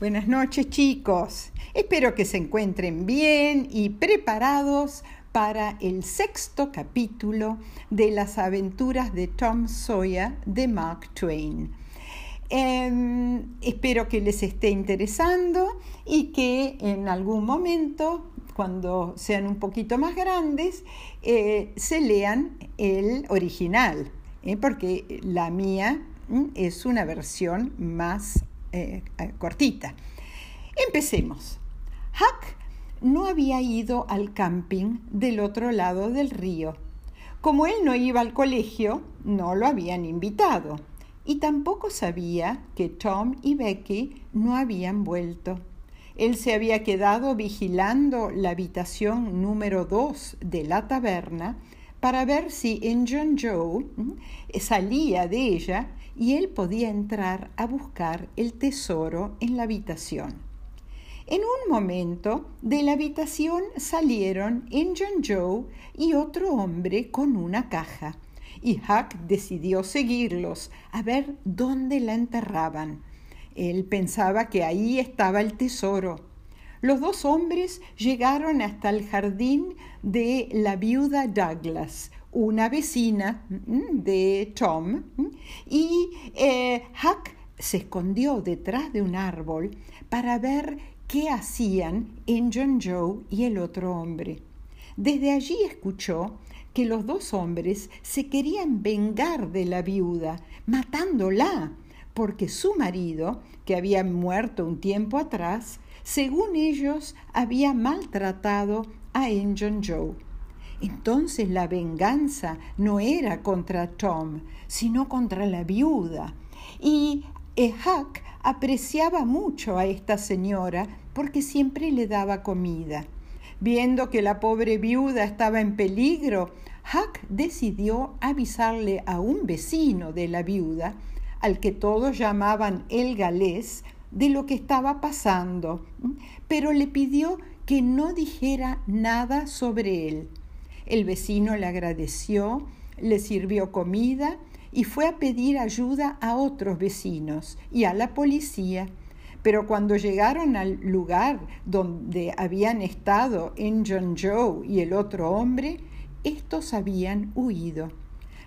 Buenas noches chicos. Espero que se encuentren bien y preparados para el sexto capítulo de las aventuras de Tom Sawyer de Mark Twain. Em, espero que les esté interesando y que en algún momento, cuando sean un poquito más grandes, eh, se lean el original, ¿eh? porque la mía es una versión más eh, eh, cortita. Empecemos. Huck no había ido al camping del otro lado del río. Como él no iba al colegio, no lo habían invitado. Y tampoco sabía que Tom y Becky no habían vuelto. Él se había quedado vigilando la habitación número dos de la taberna para ver si John Joe salía de ella y él podía entrar a buscar el tesoro en la habitación. En un momento de la habitación salieron John Joe y otro hombre con una caja, y Huck decidió seguirlos a ver dónde la enterraban. Él pensaba que ahí estaba el tesoro. Los dos hombres llegaron hasta el jardín de la viuda Douglas, una vecina mm, de Tom mm, y eh, Huck se escondió detrás de un árbol para ver qué hacían John Joe y el otro hombre. Desde allí escuchó que los dos hombres se querían vengar de la viuda, matándola, porque su marido, que había muerto un tiempo atrás, según ellos había maltratado a John Joe. Entonces la venganza no era contra Tom, sino contra la viuda. Y Huck apreciaba mucho a esta señora porque siempre le daba comida. Viendo que la pobre viuda estaba en peligro, Huck decidió avisarle a un vecino de la viuda, al que todos llamaban el galés, de lo que estaba pasando, pero le pidió que no dijera nada sobre él. El vecino le agradeció, le sirvió comida y fue a pedir ayuda a otros vecinos y a la policía. Pero cuando llegaron al lugar donde habían estado John Joe y el otro hombre, estos habían huido.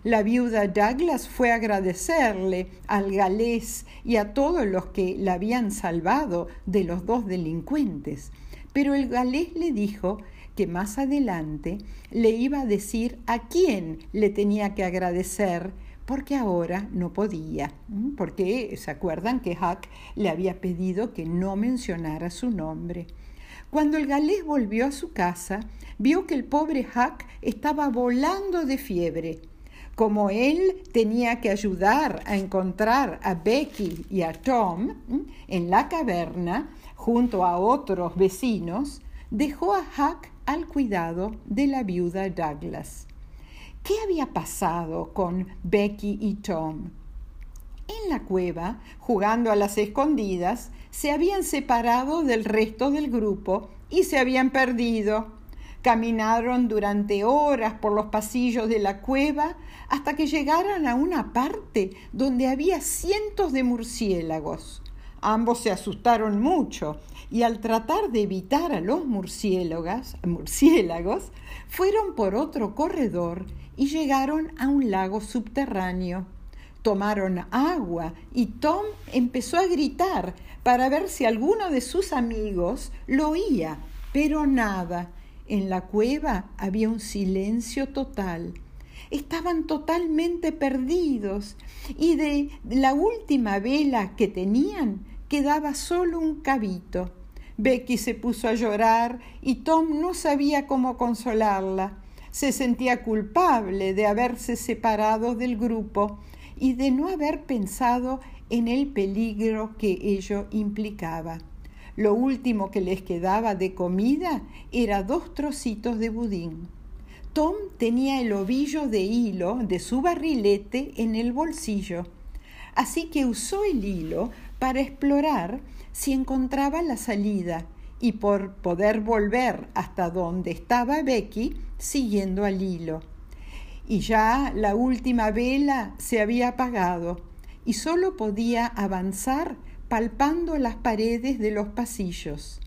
La viuda Douglas fue a agradecerle al galés y a todos los que la habían salvado de los dos delincuentes, pero el galés le dijo que más adelante le iba a decir a quién le tenía que agradecer porque ahora no podía, porque se acuerdan que Huck le había pedido que no mencionara su nombre. Cuando el galés volvió a su casa, vio que el pobre Huck estaba volando de fiebre. Como él tenía que ayudar a encontrar a Becky y a Tom en la caverna, junto a otros vecinos, dejó a Huck al cuidado de la viuda Douglas. ¿Qué había pasado con Becky y Tom? En la cueva, jugando a las escondidas, se habían separado del resto del grupo y se habían perdido. Caminaron durante horas por los pasillos de la cueva hasta que llegaron a una parte donde había cientos de murciélagos. Ambos se asustaron mucho y al tratar de evitar a los murciélagos, murciélagos, fueron por otro corredor y llegaron a un lago subterráneo. Tomaron agua y Tom empezó a gritar para ver si alguno de sus amigos lo oía, pero nada. En la cueva había un silencio total estaban totalmente perdidos y de la última vela que tenían quedaba solo un cabito. Becky se puso a llorar y Tom no sabía cómo consolarla. Se sentía culpable de haberse separado del grupo y de no haber pensado en el peligro que ello implicaba. Lo último que les quedaba de comida era dos trocitos de budín. Tom tenía el ovillo de hilo de su barrilete en el bolsillo, así que usó el hilo para explorar si encontraba la salida y por poder volver hasta donde estaba Becky siguiendo al hilo. Y ya la última vela se había apagado y solo podía avanzar palpando las paredes de los pasillos.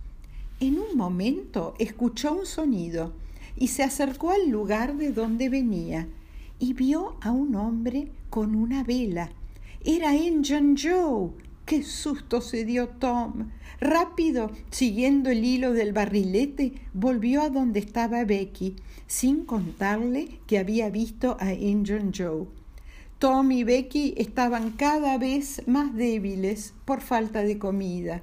En un momento escuchó un sonido y se acercó al lugar de donde venía y vio a un hombre con una vela. Era Injun Joe. ¡Qué susto se dio Tom! Rápido, siguiendo el hilo del barrilete, volvió a donde estaba Becky, sin contarle que había visto a Injun Joe. Tom y Becky estaban cada vez más débiles por falta de comida.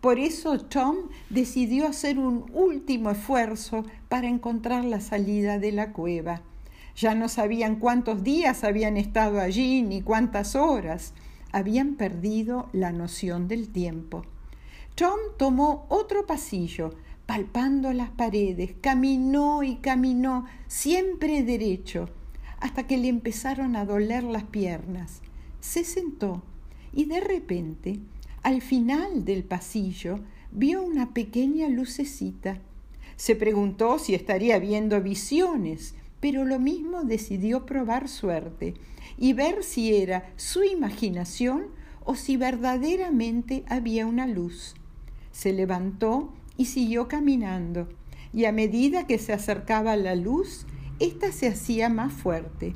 Por eso Tom decidió hacer un último esfuerzo para encontrar la salida de la cueva. Ya no sabían cuántos días habían estado allí ni cuántas horas. Habían perdido la noción del tiempo. Tom tomó otro pasillo, palpando las paredes, caminó y caminó, siempre derecho hasta que le empezaron a doler las piernas. Se sentó y de repente, al final del pasillo, vio una pequeña lucecita. Se preguntó si estaría viendo visiones, pero lo mismo decidió probar suerte y ver si era su imaginación o si verdaderamente había una luz. Se levantó y siguió caminando, y a medida que se acercaba la luz, esta se hacía más fuerte.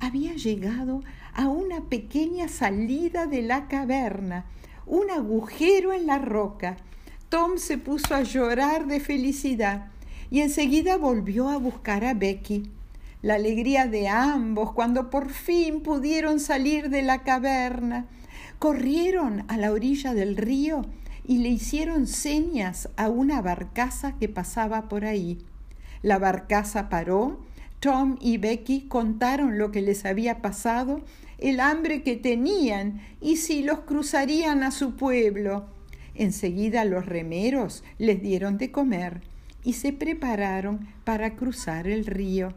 Había llegado a una pequeña salida de la caverna, un agujero en la roca. Tom se puso a llorar de felicidad y enseguida volvió a buscar a Becky. La alegría de ambos cuando por fin pudieron salir de la caverna. Corrieron a la orilla del río y le hicieron señas a una barcaza que pasaba por ahí. La barcaza paró Tom y Becky contaron lo que les había pasado, el hambre que tenían y si los cruzarían a su pueblo. Enseguida los remeros les dieron de comer y se prepararon para cruzar el río.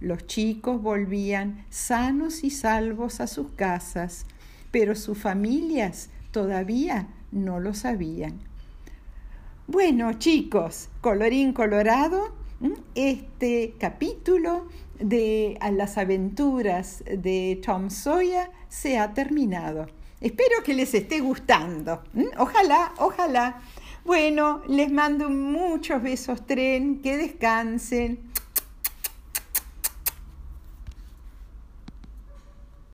Los chicos volvían sanos y salvos a sus casas, pero sus familias todavía no lo sabían. Bueno, chicos, colorín colorado, este capítulo de las aventuras de Tom Sawyer se ha terminado. Espero que les esté gustando. Ojalá, ojalá. Bueno, les mando muchos besos tren, que descansen.